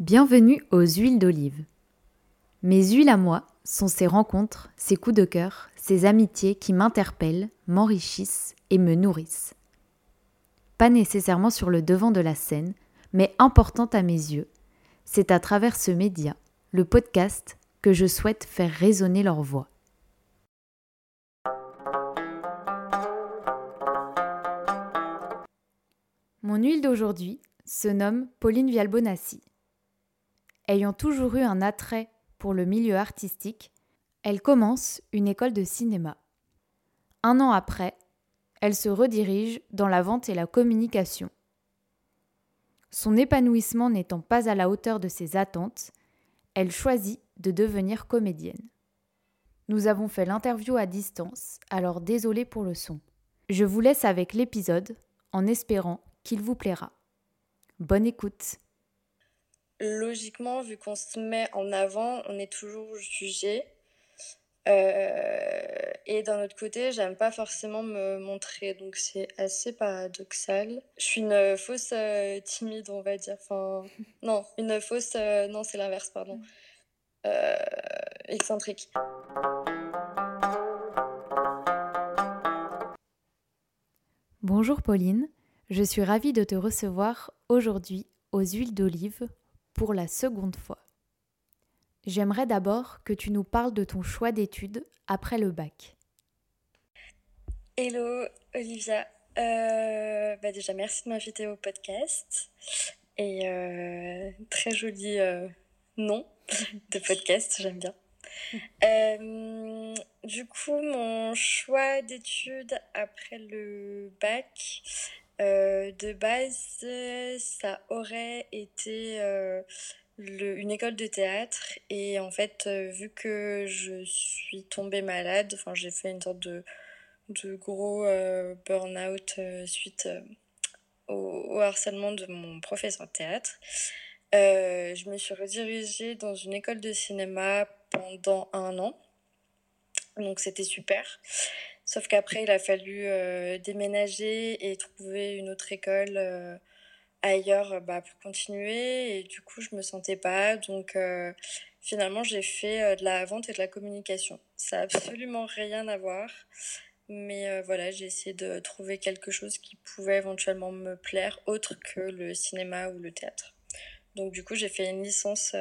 Bienvenue aux huiles d'olive. Mes huiles à moi sont ces rencontres, ces coups de cœur, ces amitiés qui m'interpellent, m'enrichissent et me nourrissent. Pas nécessairement sur le devant de la scène, mais importante à mes yeux, c'est à travers ce média, le podcast, que je souhaite faire résonner leur voix. Mon huile d'aujourd'hui se nomme Pauline Vialbonassi. Ayant toujours eu un attrait pour le milieu artistique, elle commence une école de cinéma. Un an après, elle se redirige dans la vente et la communication. Son épanouissement n'étant pas à la hauteur de ses attentes, elle choisit de devenir comédienne. Nous avons fait l'interview à distance, alors désolé pour le son. Je vous laisse avec l'épisode en espérant qu'il vous plaira. Bonne écoute. Logiquement, vu qu'on se met en avant, on est toujours jugé. Euh, et d'un autre côté, j'aime pas forcément me montrer, donc c'est assez paradoxal. Je suis une fausse euh, timide, on va dire. Enfin, non, une fausse. Euh, non, c'est l'inverse, pardon. excentrique. Bonjour Pauline, je suis ravie de te recevoir aujourd'hui aux huiles d'olive pour la seconde fois. J'aimerais d'abord que tu nous parles de ton choix d'études après le bac. Hello Olivia, euh, bah déjà merci de m'inviter au podcast et euh, très joli euh, nom de podcast, j'aime bien. du coup, mon choix d'études après le bac, de base, ça aurait été une école de théâtre. Et en fait euh, vu que je suis tombée malade j'ai fait une sorte de, gros euh, burn-out euh, suite au, harcèlement de mon professeur de théâtre je me suis redirigée dans une école de cinéma pendant un an. Donc c'était super sauf qu'après il a fallu déménager et trouver une autre école ailleurs euh, bah, pour continuer. Et du coup je me sentais pas. Donc euh, finalement j'ai fait euh, de la vente et de la communication. Ça a absolument rien à voir. Mais voilà j'ai essayé de trouver quelque chose qui pouvait éventuellement me plaire autre que le cinéma ou le théâtre. Donc du coup j'ai fait une licence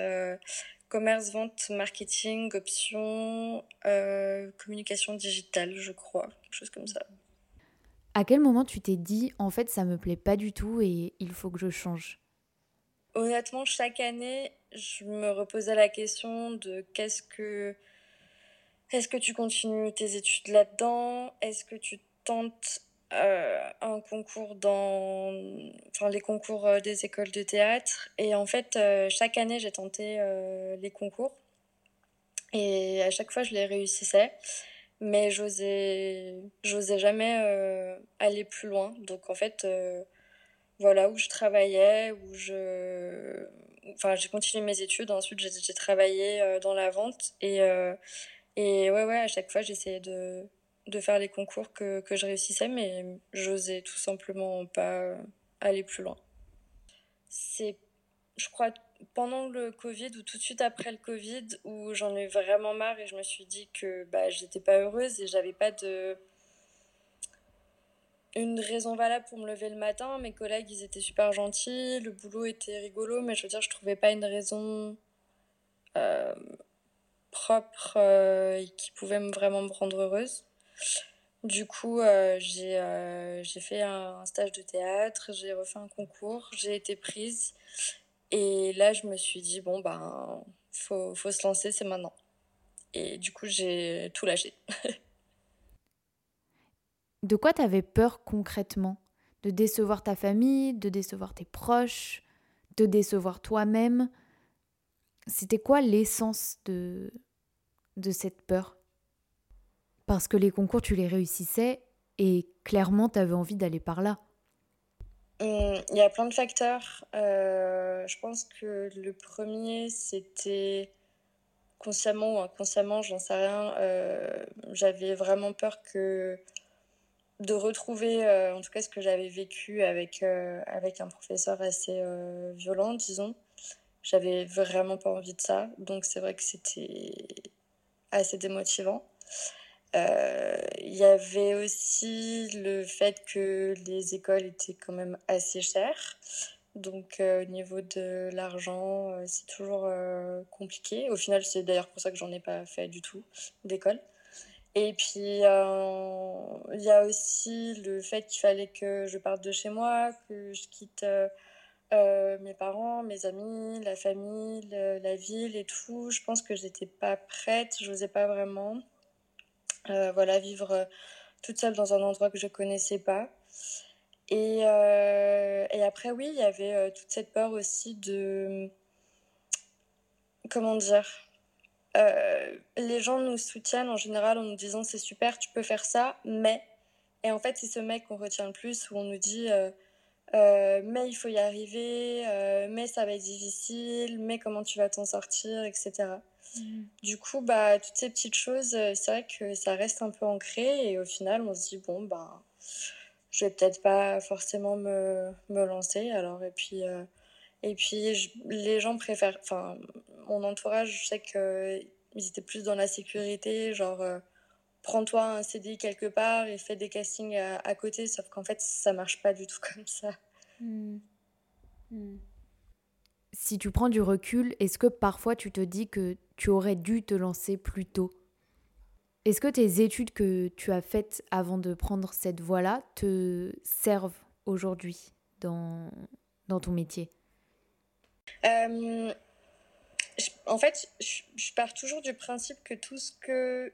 commerce vente marketing option communication digitale je crois quelque chose comme ça à quel moment tu t'es dit, en fait, ça me plaît pas du tout et il faut que je change? Honnêtement, chaque année, je me reposais la question de qu'est-ce que. Est-ce que tu continues tes études là-dedans? Est-ce que tu tentes euh, un concours dans. Enfin, les concours euh, des écoles de théâtre Et en fait, euh, chaque année, j'ai tenté les concours. Et à chaque fois, je les réussissais mais j'osais j'osais jamais aller plus loin donc en fait voilà où je travaillais où je enfin j'ai continué mes études ensuite j'ai travaillé dans la vente et et ouais ouais à chaque fois j'essayais de de faire les concours que, que je réussissais mais j'osais tout simplement pas aller plus loin c'est je crois pendant le Covid ou tout de suite après le Covid où j'en ai vraiment marre et je me suis dit que bah, j'étais pas heureuse et j'avais pas de une raison valable pour me lever le matin. Mes collègues, ils étaient super gentils, le boulot était rigolo, mais je veux dire, je trouvais pas une raison euh, propre euh, qui pouvait vraiment me rendre heureuse. Du coup, euh, j'ai fait un, stage de théâtre, j'ai refait un concours, j'ai été prise et là, je me suis dit, bon, ben, faut, faut se lancer, c'est maintenant. Et du coup, j'ai tout lâché. de quoi tu avais peur concrètement? De décevoir ta famille, de décevoir tes proches, de décevoir toi-même? C'était quoi l'essence de, de cette peur? Parce que les concours, tu les réussissais et clairement, tu avais envie d'aller par là. Hum, il y a plein de facteurs. Euh, je pense que le premier, c'était consciemment ou inconsciemment, j'en sais rien. Euh, j'avais vraiment peur que de retrouver, euh, en tout cas, ce que j'avais vécu avec, avec un professeur assez violent, disons. J'avais vraiment pas envie de ça. Donc c'est vrai que c'était assez démotivant. Euh, il y avait aussi le fait que les écoles étaient quand même assez chères. Donc au niveau de l'argent, c'est toujours compliqué. Au final, c'est d'ailleurs pour ça que j'en ai pas fait du tout d'école. Et puis, euh, il y a aussi le fait qu'il fallait que je parte de chez moi, que je quitte euh, euh, mes parents, mes amis, la famille, la ville et tout. Je pense que j'étais pas prête, je n'osais pas vraiment. Voilà, vivre toute seule dans un endroit que je connaissais pas. Et, et après, oui, il y avait toute cette peur aussi de. Comment dire euh, les gens nous soutiennent en général en nous disant c'est super, tu peux faire ça, mais. Et en fait, c'est ce mec qu'on retient le plus où on nous dit euh, euh, mais il faut y arriver, mais ça va être difficile, mais comment tu vas t'en sortir, etc. Mm. Du coup, bah, toutes ces petites choses, c'est vrai que ça reste un peu ancré et au final, on se dit bon, bah, je vais peut-être pas forcément me, me, lancer. Alors, et puis. Et puis, les gens préfèrent. Enfin, mon entourage, je sais qu'ils étaient plus dans la sécurité, genre, euh, prends-toi un CDI quelque part et fais des castings à, côté, sauf qu'en fait, ça marche pas du tout comme ça. Hmm. Hmm. Si tu prends du recul, est-ce que parfois tu te dis que tu aurais dû te lancer plus tôt. Est-ce que tes études que tu as faites avant de prendre cette voie-là te servent aujourd'hui dans, dans ton métier? Euh, en fait, je, pars toujours du principe que tout ce que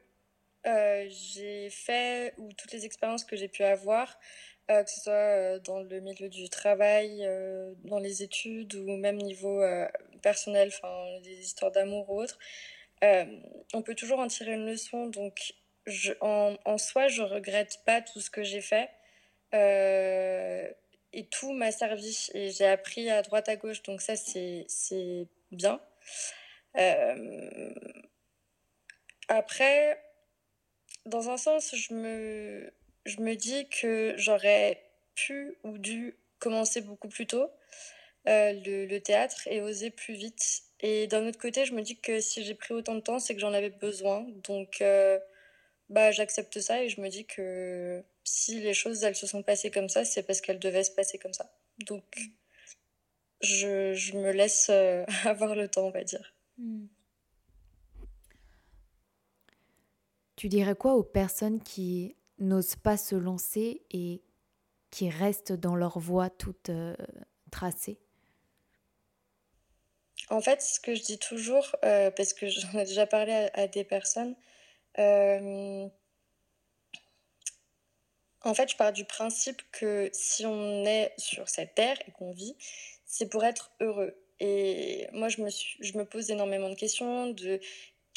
euh, j'ai fait ou toutes les expériences que j'ai pu avoir, euh, que ce soit dans le milieu du travail, dans les études ou même niveau personnel, enfin des histoires d'amour ou autres, on peut toujours en tirer une leçon. Donc, en, soi, je regrette pas tout ce que j'ai fait et tout m'a servi et j'ai appris à droite à gauche donc ça c'est bien euh, après dans un sens je me je me dis que j'aurais pu ou dû commencer beaucoup plus tôt euh, le, théâtre et oser plus vite et d'un autre côté je me dis que si j'ai pris autant de temps c'est que j'en avais besoin donc euh, bah j'accepte ça et je me dis que si les choses elles se sont passées comme ça, c'est parce qu'elles devaient se passer comme ça. Donc je, je me laisse euh, avoir le temps, on va dire. Hmm. Tu dirais quoi aux personnes qui n'osent pas se lancer et qui restent dans leur voie toute euh, tracée En fait, ce que je dis toujours, euh, parce que j'en ai déjà parlé à, des personnes, en fait, je pars du principe que si on est sur cette terre et qu'on vit, c'est pour être heureux. Et moi, je me, je me pose énormément de questions de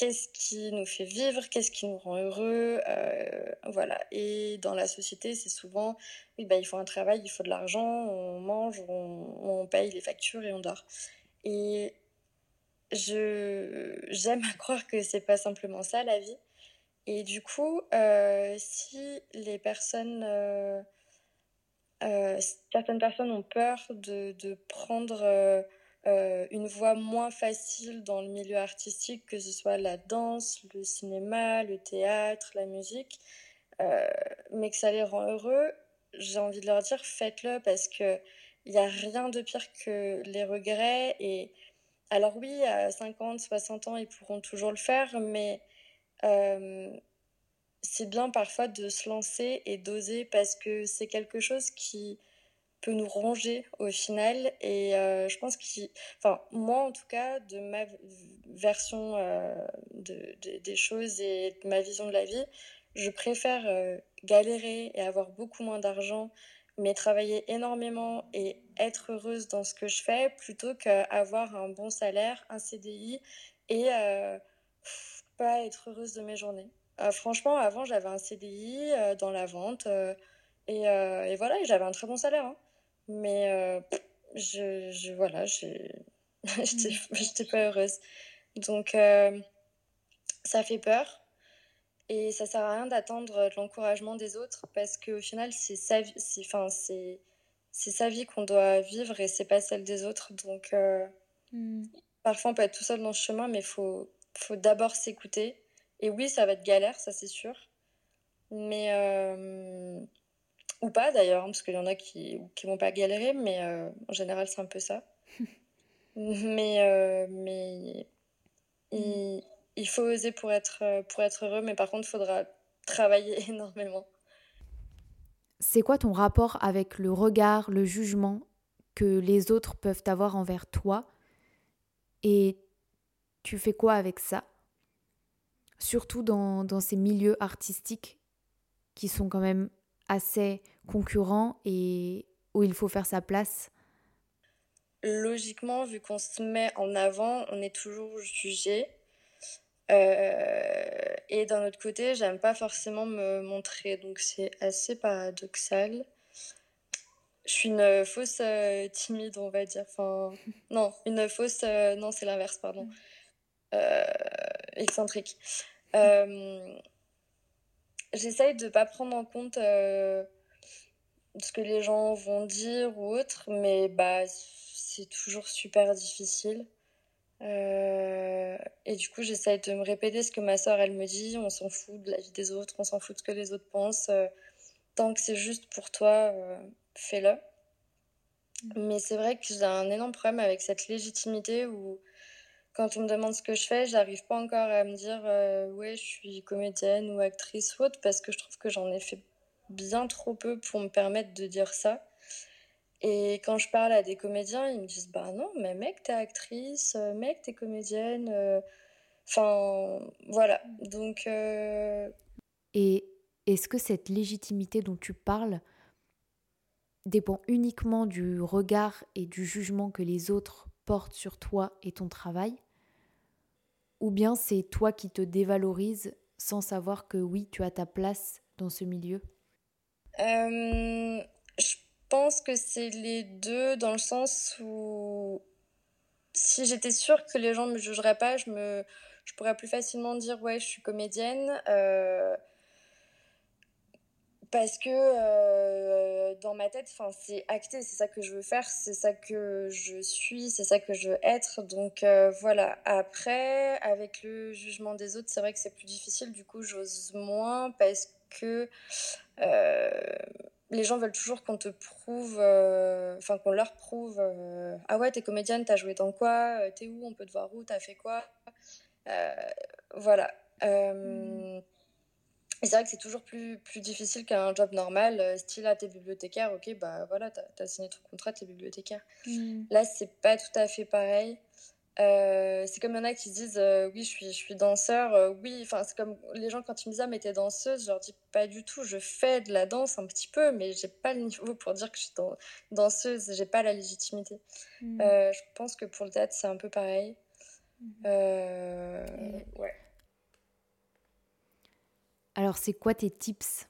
qu'est-ce qui nous fait vivre, qu'est-ce qui nous rend heureux, euh, voilà. Et dans la société, c'est souvent, oui, bah, il faut un travail, il faut de l'argent, on mange, on, paye les factures et on dort. Et je j'aime à croire que c'est pas simplement ça la vie, et du coup, euh, si les personnes, euh, certaines personnes ont peur de, de prendre une voie moins facile dans le milieu artistique, que ce soit la danse, le cinéma, le théâtre, la musique, mais que ça les rend heureux, j'ai envie de leur dire faites-le parce que il n'y a rien de pire que les regrets. Et alors oui, à 50, 60 ans, ils pourront toujours le faire, mais euh, c'est bien parfois de se lancer et d'oser parce que c'est quelque chose qui peut nous ronger au final. Et euh, je pense que, enfin, moi en tout cas, de ma version euh, de, des choses et de ma vision de la vie, je préfère galérer et avoir beaucoup moins d'argent, mais travailler énormément et être heureuse dans ce que je fais plutôt qu'avoir un bon salaire, un CDI et pas être heureuse de mes journées. Euh, franchement, avant, j'avais un CDI euh, dans la vente euh, et, et, voilà, j'avais un très bon salaire. Hein. Mais je, je, voilà, j'étais mmh. pas heureuse. Donc, ça fait peur. Et ça sert à rien d'attendre l'encouragement des autres parce qu'au final, c'est sa vie, c'est, sa vie qu'on doit vivre et c'est pas celle des autres. Donc, Hmm. Parfois, on peut être tout seul dans ce chemin, mais il faut, faut d'abord s'écouter. Et oui, ça va être galère, ça c'est sûr. Mais. Euh, ou pas d'ailleurs, parce qu'il y en a qui ne vont pas galérer, mais euh, en général, c'est un peu ça. mais euh, mais il, il, faut oser pour être, pour être heureux, mais par contre, il faudra travailler énormément. C'est quoi ton rapport avec le regard, le jugement que les autres peuvent avoir envers toi? Et tu fais quoi avec ça? Surtout dans, dans ces milieux artistiques qui sont quand même assez concurrents et où il faut faire sa place Logiquement, vu qu'on se met en avant, on est toujours jugé. Euh, et d'un autre côté, j'aime pas forcément me montrer, donc c'est assez paradoxal. Je suis une fausse euh, timide, on va dire. Enfin, non, une fausse. Euh, non, c'est l'inverse, pardon. excentrique. J'essaye de pas prendre en compte ce que les gens vont dire ou autre, mais bah, c'est toujours super difficile. Euh, et du coup, j'essaye de me répéter ce que ma soeur, elle me dit. On s'en fout de la vie des autres, on s'en fout de ce que les autres pensent. Euh, tant que c'est juste pour toi, euh, fais-le. Mm. Mais c'est vrai que j'ai un énorme problème avec cette légitimité où, quand on me demande ce que je fais, j'arrive pas encore à me dire ouais, je suis comédienne ou actrice ou autre, parce que je trouve que j'en ai fait bien trop peu pour me permettre de dire ça. Et quand je parle à des comédiens, ils me disent Bah non, mais mec, t'es actrice, euh, mec, t'es comédienne. Euh, enfin, voilà. Donc. Euh, et est-ce que cette légitimité dont tu parles dépend uniquement du regard et du jugement que les autres portent sur toi et ton travail? Ou bien c'est toi qui te dévalorises sans savoir que oui, tu as ta place dans ce milieu? Je pense que c'est les deux dans le sens où si j'étais sûre que les gens ne me jugeraient pas, je, me, je pourrais plus facilement dire ouais, je suis comédienne. Euh, parce que euh, dans ma tête, c'est acté, c'est ça que je veux faire, c'est ça que je suis, c'est ça que je veux être. Donc euh, voilà. Après, avec le jugement des autres, c'est vrai que c'est plus difficile. Du coup, j'ose moins parce que les gens veulent toujours qu'on te prouve, euh, enfin qu'on leur prouve, euh, ah ouais, t'es comédienne, t'as joué dans quoi, euh, t'es où, on peut te voir où, t'as fait quoi. voilà. Mm. Et c'est vrai que c'est toujours plus, plus difficile qu'un job normal, style, à ah, t'es bibliothécaire, ok, bah voilà, t'as as signé ton contrat, t'es bibliothécaire. Mm. Là, c'est pas tout à fait pareil. Euh, c'est comme il y en a qui disent euh, oui je suis je suis danseur euh, oui enfin c'est comme les gens quand ils me disent ah mais t'es danseuse je leur dis pas du tout je fais de la danse un petit peu mais j'ai pas le niveau pour dire que je suis danseuse j'ai pas la légitimité mmh. je pense que pour le théâtre c'est un peu pareil mmh. ouais alors c'est quoi tes tips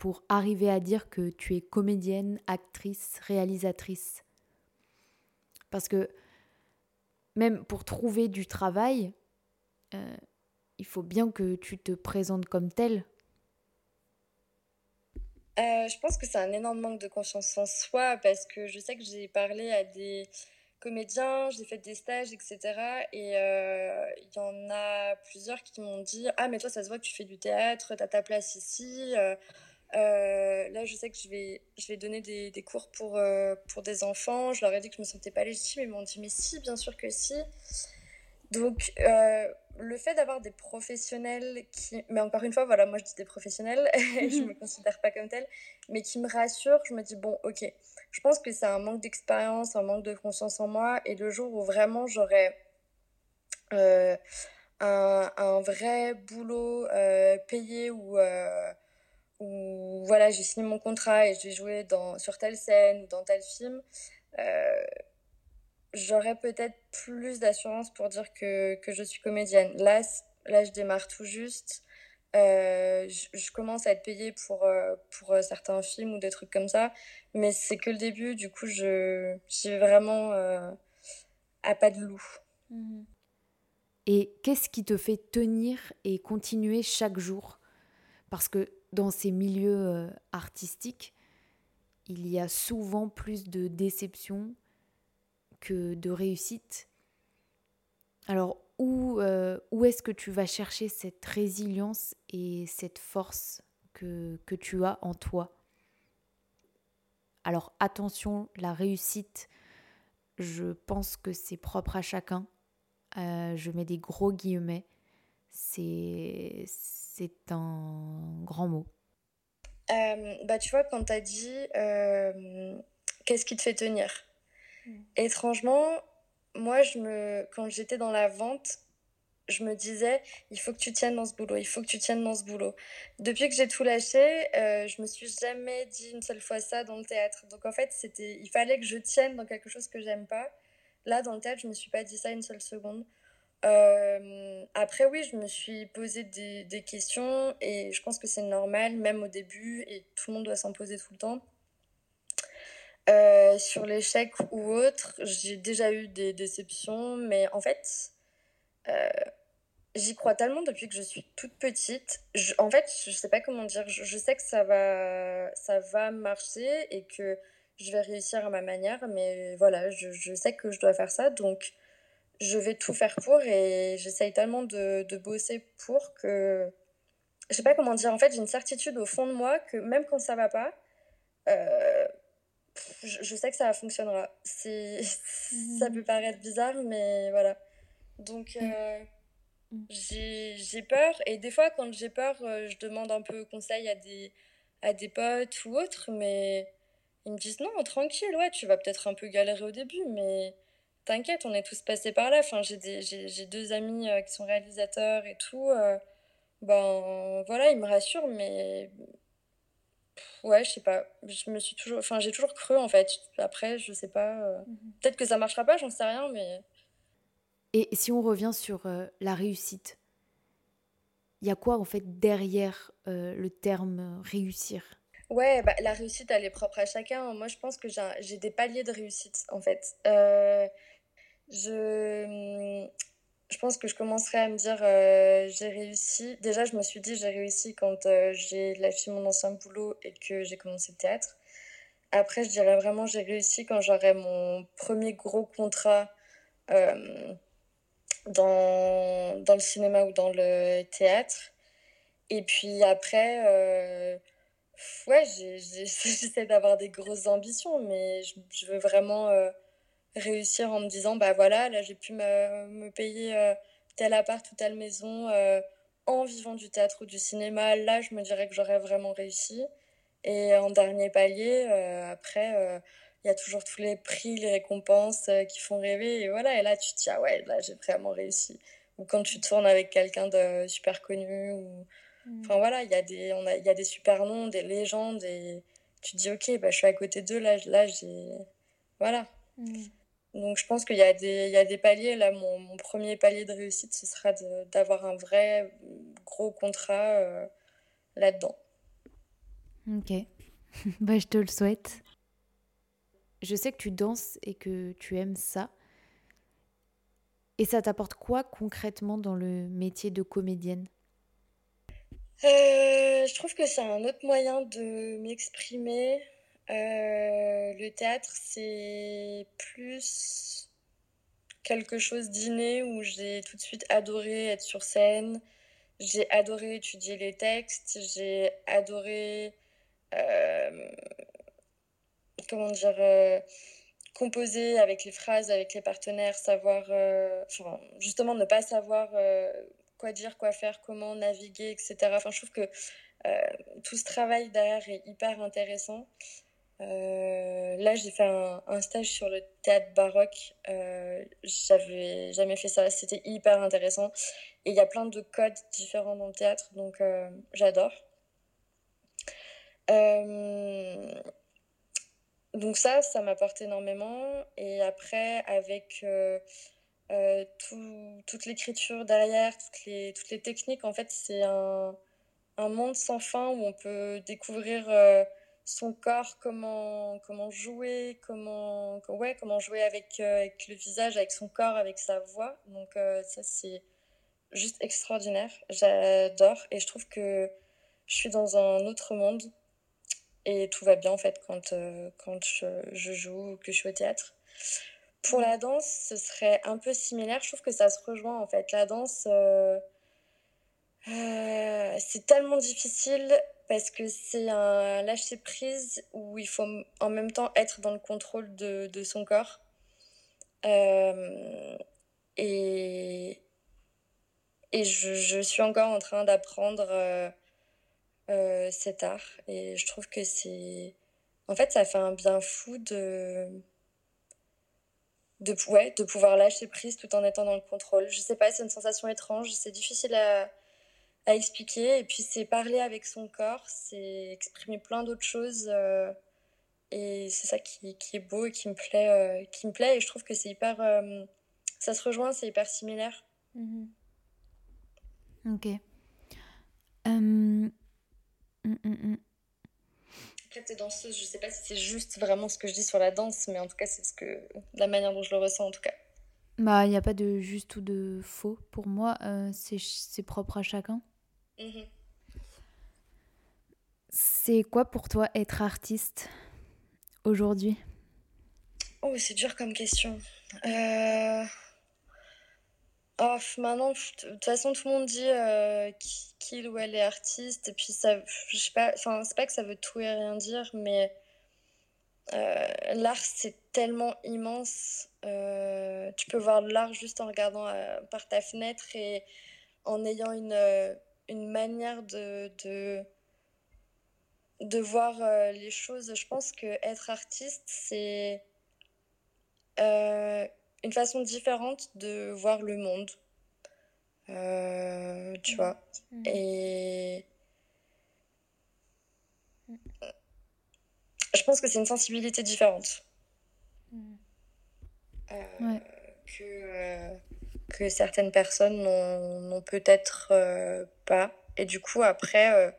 pour arriver à dire que tu es comédienne actrice réalisatrice? Parce que même pour trouver du travail, euh, il faut bien que tu te présentes comme tel. Euh, je pense que c'est un énorme manque de confiance en soi parce que je sais que j'ai parlé à des comédiens, j'ai fait des stages, etc. Et euh, il y en a plusieurs qui m'ont dit Ah, mais toi, ça se voit que tu fais du théâtre, tu as ta place ici. Euh, là, je sais que je vais, je vais donner des, des cours pour, euh, pour des enfants. Je leur ai dit que je me sentais pas légitime. Ils m'ont dit, mais si, bien sûr que si. Donc, euh, le fait d'avoir des professionnels qui. Mais encore une fois, voilà, moi je dis des professionnels, je me considère pas comme tel, mais qui me rassurent, je me dis, bon, ok. Je pense que c'est un manque d'expérience, un manque de confiance en moi. Et le jour où vraiment j'aurai. un, un, vrai boulot payé ou où voilà, j'ai signé mon contrat et je vais jouer dans, sur telle scène ou dans tel film, euh, j'aurais peut-être plus d'assurance pour dire que, que, je suis comédienne. Là, là, je démarre tout juste. Euh, je, commence à être payée pour, euh, pour certains films ou des trucs comme ça, mais c'est que le début, du coup, je, vais vraiment à pas de loup. Mmh. Et qu'est-ce qui te fait tenir et continuer chaque jour? Parce que dans ces milieux euh, artistiques, il y a souvent plus de déception que de réussite. Alors, où, euh, où est-ce que tu vas chercher cette résilience et cette force que, que tu as en toi? Alors, attention, la réussite, je pense que c'est propre à chacun. Euh, je mets des gros guillemets. C'est, c'est un grand mot. Euh, bah, tu vois, quand tu as dit qu'est-ce qui te fait tenir? Mm. Étrangement, moi, je me, quand j'étais dans la vente, je me disais, il faut que tu tiennes dans ce boulot, il faut que tu tiennes dans ce boulot. Depuis que j'ai tout lâché, euh, je me suis jamais dit une seule fois ça dans le théâtre. Donc en fait, c'était, il fallait que je tienne dans quelque chose que j'aime pas. Là, dans le théâtre, je me suis pas dit ça une seule seconde. Euh, après, oui, je me suis posé des, des, questions et je pense que c'est normal, même au début, et tout le monde doit s'en poser tout le temps. Euh, sur l'échec ou autre, j'ai déjà eu des déceptions, mais en fait, euh, j'y crois tellement depuis que je suis toute petite. en fait, je sais pas comment dire, je, sais que ça va, ça va marcher et que je vais réussir à ma manière, mais voilà, je, je sais que je dois faire ça, donc je vais tout faire pour et j'essaye tellement de, de bosser pour que. Je sais pas comment dire, en fait, j'ai une certitude au fond de moi que même quand ça va pas, euh, je, sais que ça fonctionnera. Ça mhm. peut paraître bizarre, mais voilà. Donc, mm. euh, mm. j'ai, j'ai peur. Et des fois, quand j'ai peur, euh, je demande un peu conseil à des, à des potes ou autres, mais ils me disent non, tranquille, ouais, tu vas peut-être un peu galérer au début, mais t'inquiète, on est tous passés par là. Enfin, j'ai, des, j'ai, j'ai deux amis euh, qui sont réalisateurs et tout. ben voilà, ils me rassurent, mais ouais, je sais pas. Je me suis toujours, enfin, j'ai toujours cru en fait. Après, je sais pas. Euh, mhm. Peut-être que ça marchera pas, j'en sais rien, mais. Et si on revient sur euh, la réussite, il y a quoi en fait derrière euh, le terme réussir? Ouais, bah, la réussite, elle est propre à chacun. Moi, je pense que j'ai des paliers de réussite en fait. Je je pense que je commencerai à me dire euh, j'ai réussi. Déjà, je me suis dit j'ai réussi quand euh, j'ai lâché mon ancien boulot et que j'ai commencé le théâtre. Après, je dirais vraiment j'ai réussi quand j'aurai mon premier gros contrat euh, dans, dans le cinéma ou dans le théâtre. Et puis après, ouais, j'essaie d'avoir des grosses ambitions, mais je, je veux vraiment réussir en me disant bah voilà là j'ai pu me, me payer euh, tel appart ou telle maison euh, en vivant du théâtre ou du cinéma là je me dirais que j'aurais vraiment réussi et en dernier palier euh, après il y a toujours tous les prix les récompenses qui font rêver et voilà et là tu te dis ah ouais là j'ai vraiment réussi ou quand tu tournes avec quelqu'un de super connu ou mmh. enfin voilà il y a des on a il y a des super noms des légendes et tu te dis ok bah je suis à côté d'eux là là j'ai voilà mmh. Donc je pense qu'il y, a des, il y a des paliers. Là, mon, mon premier palier de réussite, ce sera d'avoir un vrai gros contrat euh, là-dedans. Ok, bah, je te le souhaite. Je sais que tu danses et que tu aimes ça. Et ça t'apporte quoi concrètement dans le métier de comédienne? Euh, Je trouve que c'est un autre moyen de m'exprimer. Euh, le théâtre, c'est plus quelque chose d'inné où j'ai tout de suite adoré être sur scène. J'ai adoré étudier les textes. J'ai adoré. Euh, comment dire euh, composer avec les phrases, avec les partenaires, savoir. justement, ne pas savoir quoi dire, quoi faire, comment naviguer, etc. Enfin, je trouve que tout ce travail derrière est hyper intéressant. Euh, là, j'ai fait un, stage sur le théâtre baroque. Euh, J'avais jamais fait ça. C'était hyper intéressant. Et il y a plein de codes différents dans le théâtre, donc euh, j'adore. Euh, donc ça, ça m'apporte énormément. Et après, avec tout, toute l'écriture derrière, toutes les, techniques, en fait, c'est un, monde sans fin où on peut découvrir son corps, comment, comment jouer, comment, ouais, comment jouer avec, euh, avec le visage, avec son corps, avec sa voix. Donc euh, ça, c'est juste extraordinaire. J'adore et je trouve que je suis dans un autre monde et tout va bien en fait quand, euh, quand je, je, joue, que je suis au théâtre. Pour la danse, ce serait un peu similaire. Je trouve que ça se rejoint en fait. La danse, c'est tellement difficile parce que c'est un lâcher prise où il faut en même temps être dans le contrôle de, son corps. Euh, et et je, je, suis encore en train d'apprendre cet art. Et je trouve que c'est. En fait, ça fait un bien fou de de, ouais, de pouvoir lâcher prise tout en étant dans le contrôle. Je sais pas, c'est une sensation étrange, c'est difficile à, à, expliquer. Et puis c'est parler avec son corps, c'est exprimer plein d'autres choses. Euh, et c'est ça qui, qui, est beau et qui me plaît. Euh, qui me plaît et je trouve que c'est hyper... Euh, ça se rejoint, c'est hyper similaire. Mm-hmm. Ok. Mm, mm, mm. Après, t'es danseuse, je sais pas si c'est juste vraiment ce que je dis sur la danse, mais en tout cas, c'est ce que la manière dont je le ressens en tout cas. Bah, il n'y a pas de juste ou de faux pour moi, euh, c'est propre à chacun. Mhm. C'est quoi pour toi être artiste aujourd'hui? Oh, c'est dur comme question. Euh... Oh, maintenant, de toute façon, tout le monde dit euh, qu'il ou elle est artiste. Et puis, ça, je sais pas, enfin, c'est pas que ça veut tout et rien dire, mais euh, l'art, c'est tellement immense. Euh, tu peux voir l'art juste en regardant par ta fenêtre et en ayant une, une manière de, de, de voir les choses. Je pense que être artiste, c'est une façon différente de voir le monde. Euh, tu vois. Mm. Et. Je pense que c'est une sensibilité différente. Mm. Euh, que, euh, que certaines personnes n'ont peut-être pas. Et du coup, après,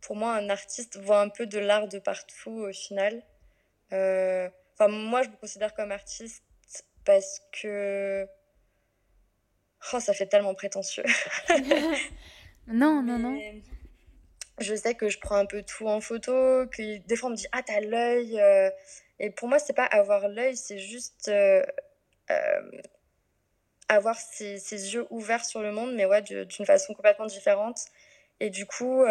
pour moi, un artiste voit un peu de l'art de partout au final. Enfin, moi, je me considère comme artiste parce que. Oh, ça fait tellement prétentieux. non, non, non. Je sais que je prends un peu tout en photo, que des fois on me dit Ah, t'as l'œil. Euh. Et pour moi, c'est pas avoir l'œil, c'est juste euh, euh, avoir ses, ses, yeux ouverts sur le monde, mais ouais, d'une façon complètement différente. Et du coup,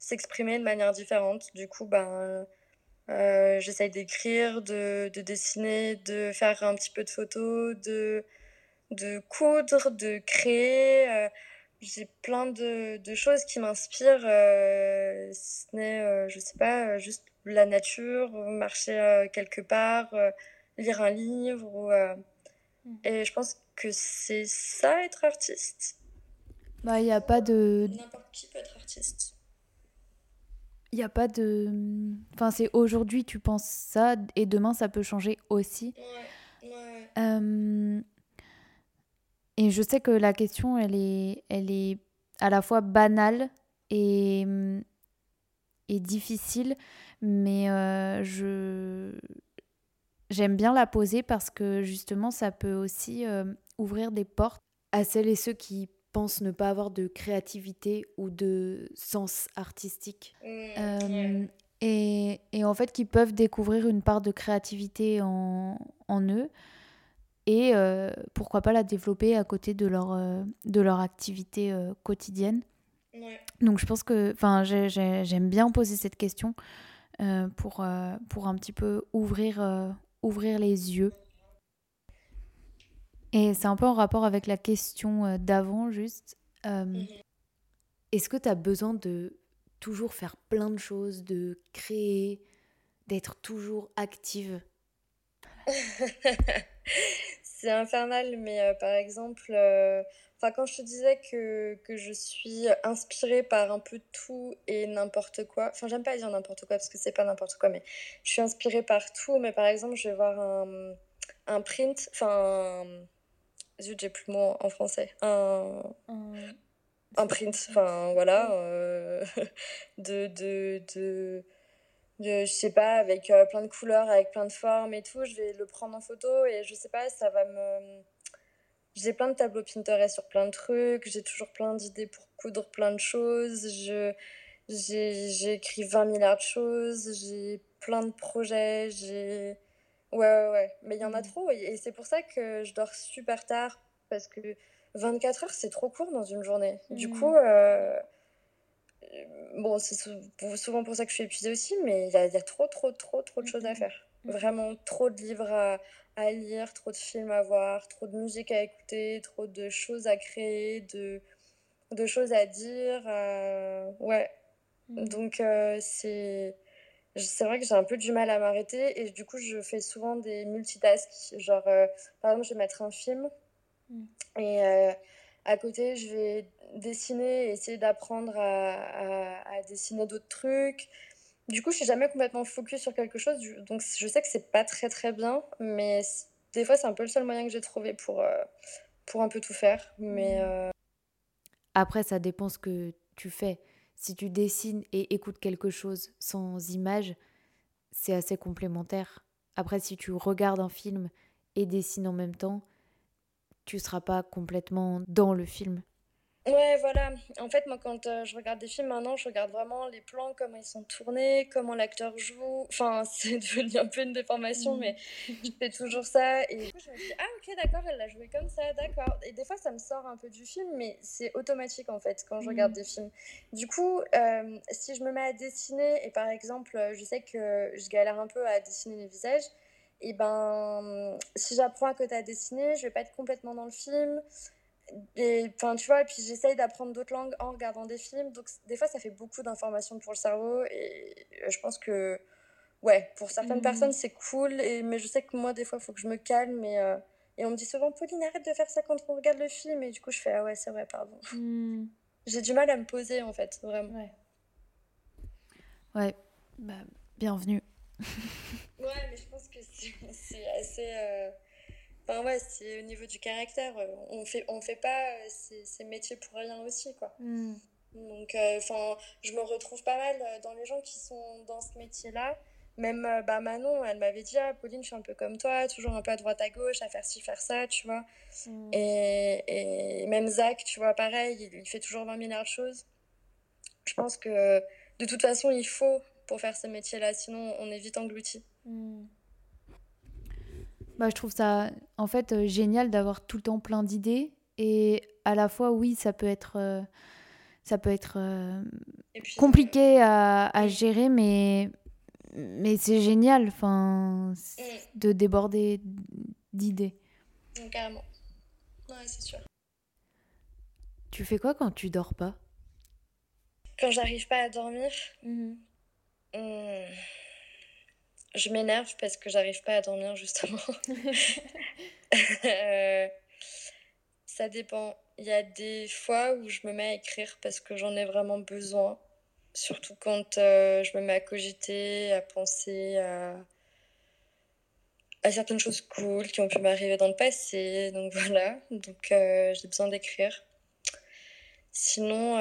s'exprimer de manière différente. Du coup, ben euh, j'essaye d'écrire, de, de, dessiner, de faire un petit peu de photos, de, de coudre, de créer. Euh, j'ai plein de, de, choses qui m'inspirent. Euh, ce n'est, je sais pas, juste la nature, marcher quelque part, lire un livre. Ou, mmh. Et je pense que c'est ça, être artiste? Bah, il n'y a pas de. N'importe qui peut être artiste. Il n'y a pas de. Enfin, c'est aujourd'hui tu penses ça et demain ça peut changer aussi. Euh, et je sais que la question, elle est, elle est à la fois banale et, et difficile, mais euh, je j'aime bien la poser parce que justement ça peut aussi euh, ouvrir des portes à celles et ceux qui pensent ne pas avoir de créativité ou de sens artistique. Mmh, euh, et, et, en fait, qui peuvent découvrir une part de créativité en, en eux et euh, pourquoi pas la développer à côté de leur, euh, de leur activité quotidienne. Donc je pense que j'aime bien poser cette question pour, pour un petit peu ouvrir, ouvrir les yeux et c'est un peu en rapport avec la question euh, d'avant, juste. Euh, mhm. Est-ce que tu as besoin de toujours faire plein de choses, de créer, d'être toujours active? C'est infernal, mais euh, par exemple, enfin quand je te disais que, que, je suis inspirée par un peu tout et n'importe quoi, enfin j'aime pas dire n'importe quoi parce que c'est pas n'importe quoi, mais je suis inspirée par tout, mais par exemple je vais voir un, un print, enfin Zut, j'ai plus le mot en français. Un, un... print, enfin voilà, euh, de, de, de, de, je sais pas, avec euh, plein de couleurs, avec plein de formes et tout. Je vais le prendre en photo et je sais pas, ça va me. J'ai plein de tableaux Pinterest sur plein de trucs, j'ai toujours plein d'idées pour coudre plein de choses. Je, j'ai, écrit 20 milliards de choses, j'ai plein de projets, j'ai Ouais, ouais, ouais. Mais il y en a mmh. trop. Et c'est pour ça que je dors super tard. Parce que 24 heures, c'est trop court dans une journée. Du mmh. coup, euh, bon, c'est souvent pour ça que je suis épuisée aussi. Mais il y a, y a, trop, trop, trop, trop de choses à faire. Vraiment trop de livres à, à, lire, trop de films à voir, trop de musique à écouter, trop de choses à créer, de, de choses à dire. Ouais. Donc, euh, c'est c'est vrai que j'ai un peu du mal à m'arrêter et du coup, je fais souvent des multitasks. Genre, euh, par exemple, je vais mettre un film mm. et euh, à côté, je vais dessiner et essayer d'apprendre à, à, dessiner d'autres trucs. Du coup, je suis jamais complètement focus sur quelque chose. Donc, je sais que c'est pas très très bien, mais des fois, c'est un peu le seul moyen que j'ai trouvé pour, euh, pour un peu tout faire. Mais. Mm. Après, ça dépend ce que tu fais si tu dessines et écoutes quelque chose sans image, c'est assez complémentaire. Après, si tu regardes un film et dessines en même temps, tu seras pas complètement dans le film. Ouais, voilà. En fait, moi, quand euh, je regarde des films maintenant, je regarde vraiment les plans, comment ils sont tournés, comment l'acteur joue. Enfin, c'est devenu un peu une déformation, mais mm. je fais toujours ça. Et du coup, je me dis, ah, ok, d'accord, elle l'a joué comme ça, d'accord. Et des fois, ça me sort un peu du film, mais c'est automatique, en fait, quand je regarde mm. des films. Du coup, euh, si je me mets à dessiner, et par exemple, je sais que je galère un peu à dessiner les visages, et ben, si j'apprends à côté à dessiner, je vais pas être complètement dans le film enfin tu vois et puis j'essaye d'apprendre d'autres langues en regardant des films. Donc des fois ça fait beaucoup d'informations pour le cerveau et euh, je pense que ouais pour certaines mmh. personnes c'est cool et mais je sais que moi des fois il faut que je me calme et, euh, et on me dit souvent Pauline arrête de faire ça quand on regarde le film. Et du coup je fais ah ouais c'est vrai pardon. Mmh. j'ai du mal à me poser en fait vraiment. Ouais. Ouais bah bienvenue. Ouais mais je pense que c'est assez euh, ouais, c'est au niveau du caractère. Euh, on fait, on fait pas euh, ces, ces métiers pour rien aussi, quoi. Hmm. Donc, euh, enfin, je me retrouve pas mal dans les gens qui sont dans ce métier-là. Même bah, Manon, elle m'avait dit ah, Pauline, je suis un peu comme toi, toujours un peu à droite à gauche, à faire ci, faire ça, tu vois. Hmm. Et, et, même Zach, tu vois, pareil, il, fait toujours 20 milliards de choses. Je pense que de toute façon, il faut pour faire ce métier-là, sinon on est vite englouti. Hmm. Bah, je trouve ça en fait euh, génial d'avoir tout le temps plein d'idées et à la fois oui ça peut être euh, ça peut être euh, compliqué à, à, gérer mais mais c'est génial enfin mm. de déborder d'idées. Mm, carrément. Ouais, c'est sûr. Tu fais quoi quand tu dors pas? Quand j'arrive pas à dormir. Hmm je m'énerve parce que j'arrive pas à dormir justement. Euh, ça dépend. Il y a des fois où je me mets à écrire parce que j'en ai vraiment besoin. Surtout quand euh, je me mets à cogiter, à penser à, à certaines choses cool qui ont pu m'arriver dans le passé. Donc voilà, donc euh, j'ai besoin d'écrire. Sinon,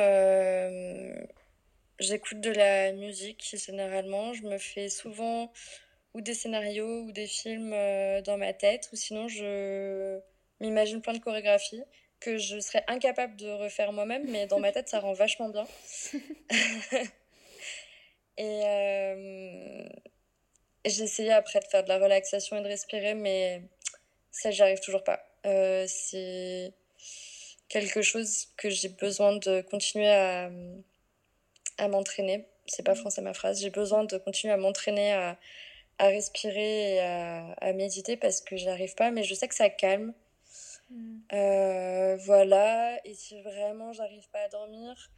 J'écoute de la musique généralement. Je me fais souvent ou des scénarios ou des films euh, dans ma tête, ou sinon je m'imagine plein de chorégraphies que je serais incapable de refaire moi-même, mais dans ma tête ça rend vachement bien. et euh, j'ai essayé après de faire de la relaxation et de respirer, mais ça j'y arrive toujours pas. Euh, c'est quelque chose que j'ai besoin de continuer à à m'entraîner. C'est pas mm. français ma phrase. J'ai besoin de continuer à m'entraîner à, à, respirer et à, à méditer parce que j'arrive pas, mais je sais que ça calme. Mm. Euh, voilà. Et si vraiment j'arrive pas à dormir,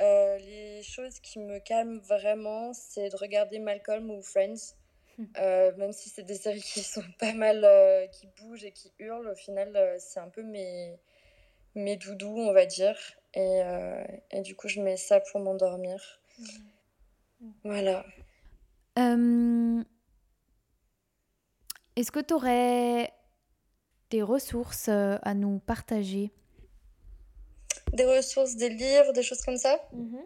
euh, les choses qui me calment vraiment, c'est de regarder Malcolm ou Friends. Mm. Euh, même si c'est des séries qui sont pas mal, qui bougent et qui hurlent, au final, c'est un peu mes, mes doudous, on va dire. Et, euh, et, du coup, je mets ça pour m'endormir. Mmh. Voilà. Euh, est-ce que tu aurais des ressources euh, à nous partager? Des ressources, des livres, des choses comme ça? Mmh.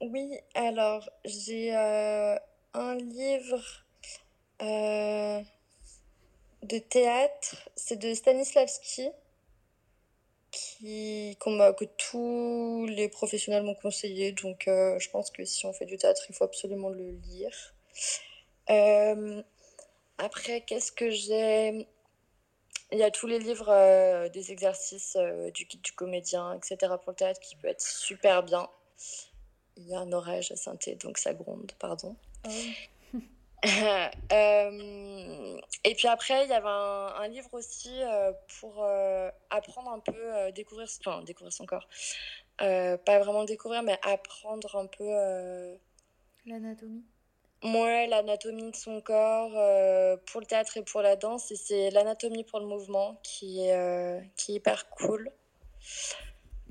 Oui, alors j'ai un livre de théâtre, c'est de Stanislavski qui, que tous les professionnels m'ont conseillé. Donc, euh, je pense que si on fait du théâtre, il faut absolument le lire. après, qu'est-ce que j'ai? Il y a tous les livres des exercices du guide du comédien, etc. pour le théâtre qui peut être super bien. Il y a un orage à synthé, donc ça gronde, pardon. Ah euh, et puis après, il y avait un, livre aussi euh, pour euh, apprendre un peu, découvrir, enfin, découvrir son corps. pas vraiment découvrir, mais apprendre un peu. L'anatomie Ouais, l'anatomie de son corps pour le théâtre et pour la danse. Et c'est l'anatomie pour le mouvement qui est, qui est hyper cool.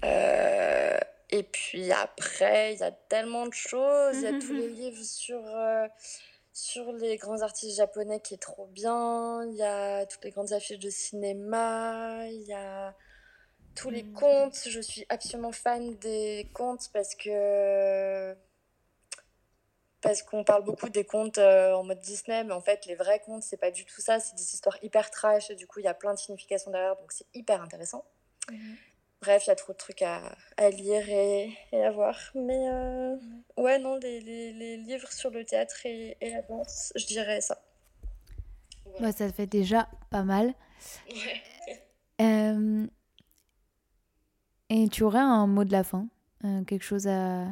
et puis après, il y a tellement de choses. Il y a tous les livres sur sur les grands artistes japonais qui est trop bien. Il y a toutes les grandes affiches de cinéma. Il y a tous les mm. contes. Je suis absolument fan des contes parce que parce qu'on parle beaucoup des contes euh, en mode Disney, mais en fait, les vrais contes, c'est pas du tout ça. C'est des histoires hyper trash, et du coup, il y a plein de significations derrière, donc c'est hyper intéressant. Mm. Bref, il y a trop de trucs à, à lire et, et, à voir. Mais euh, ouais, non, les, les, les, livres sur le théâtre et, et, la danse, je dirais ça. Bah, ça fait déjà pas mal. Ouais. Euh, et tu aurais un mot de la fin euh, Quelque chose à,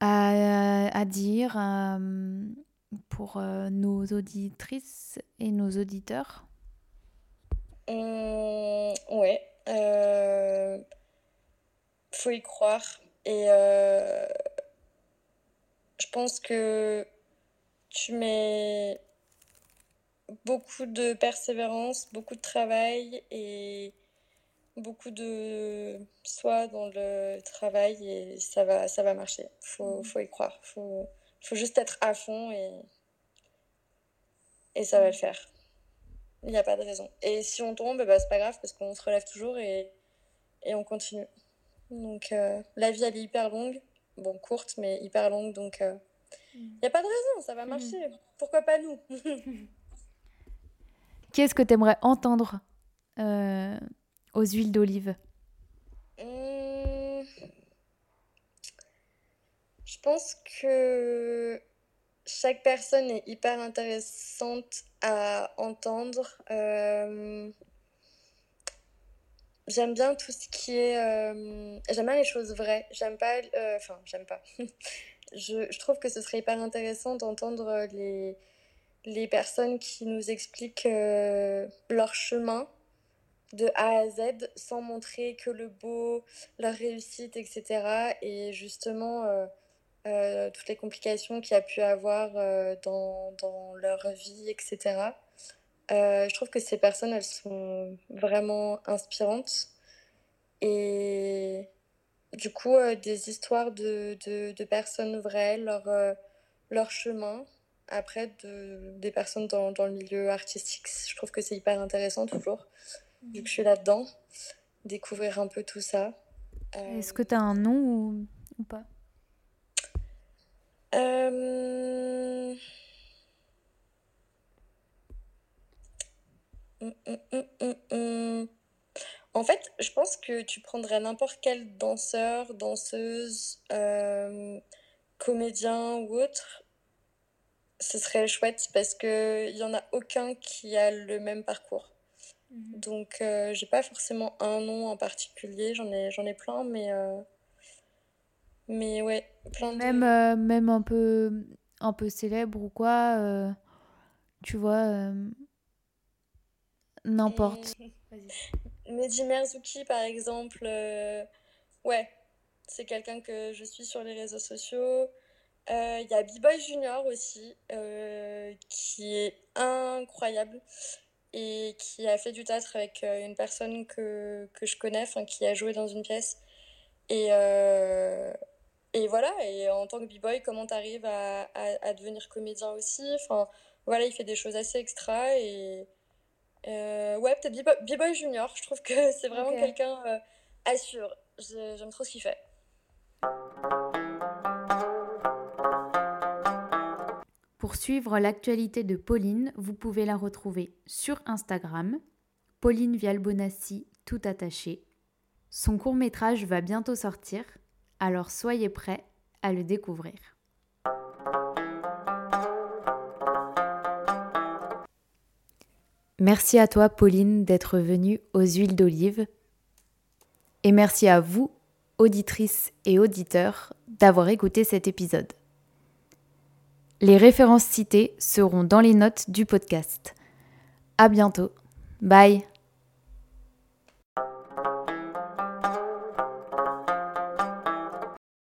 à, à dire pour nos auditrices et nos auditeurs? Mmh, Ouais. Euh, faut y croire. Et euh, je pense que tu mets beaucoup de persévérance, beaucoup de travail et beaucoup de soi dans le travail et ça va, ça va marcher. Faut, mmh. faut y croire. Faut, faut juste être à fond et, et ça va le faire. Il n'y a pas de raison. Et si on tombe, bah, c'est pas grave parce qu'on se relève toujours et, et on continue. Donc euh, la vie, elle est hyper longue. Bon, courte, mais hyper longue. Donc il euh, n'y a pas de raison, ça va marcher. Pourquoi pas nous? Qu'est-ce que tu aimerais entendre euh, aux huiles d'olive? Mmh. Je pense que chaque personne est hyper intéressante à entendre. Euh, j'aime bien tout ce qui est. Euh, j'aime bien les choses vraies. J'aime pas. Euh, enfin, j'aime pas. je, je, trouve que ce serait hyper intéressant d'entendre les, les personnes qui nous expliquent leur chemin de A à Z sans montrer que le beau, leur réussite, etc. Et justement euh, toutes les complications qu'il y a pu avoir euh, dans, dans, leur vie, etc. Euh, je trouve que ces personnes, elles sont vraiment inspirantes. Et du coup, des histoires de, de, de, personnes vraies, leur, leur chemin, après, de, des personnes dans, dans, le milieu artistique, je trouve que c'est hyper intéressant toujours, vu que je suis là-dedans, découvrir un peu tout ça. Est-ce que tu as un nom ou, ou pas? Euh, en fait, je pense que tu prendrais n'importe quel danseur, danseuse, euh, comédien ou autre. Ce serait chouette parce qu'il n'y en a aucun qui a le même parcours. Mhm. Donc, euh, j'ai pas forcément un nom en particulier, j'en ai, j'en ai plein, mais mais ouais, plein de... Même, euh, même un peu, un peu célèbre ou quoi, euh, tu vois, euh, n'importe. Mehdi Merzuki, par exemple, ouais, c'est quelqu'un que je suis sur les réseaux sociaux. Il y a B-Boy Junior aussi, qui est incroyable et qui a fait du théâtre avec une personne que, que je connais, qui a joué dans une pièce. Et, et voilà, et en tant que b-boy, comment tu arrives à, à, devenir comédien aussi? Enfin, voilà, il fait des choses assez extra et. Euh, ouais, peut-être B-Boy Junior, je trouve que c'est vraiment quelqu'un euh, assure. J'aime trop ce qu'il fait. Pour suivre l'actualité de Pauline, vous pouvez la retrouver sur Instagram, Pauline Vialbonassi, tout attaché. Son court métrage va bientôt sortir alors soyez prêts à le découvrir. Merci à toi Pauline d'être venue aux huiles d'olive et merci à vous, auditrices et auditeurs, d'avoir écouté cet épisode. Les références citées seront dans les notes du podcast. À bientôt. Bye.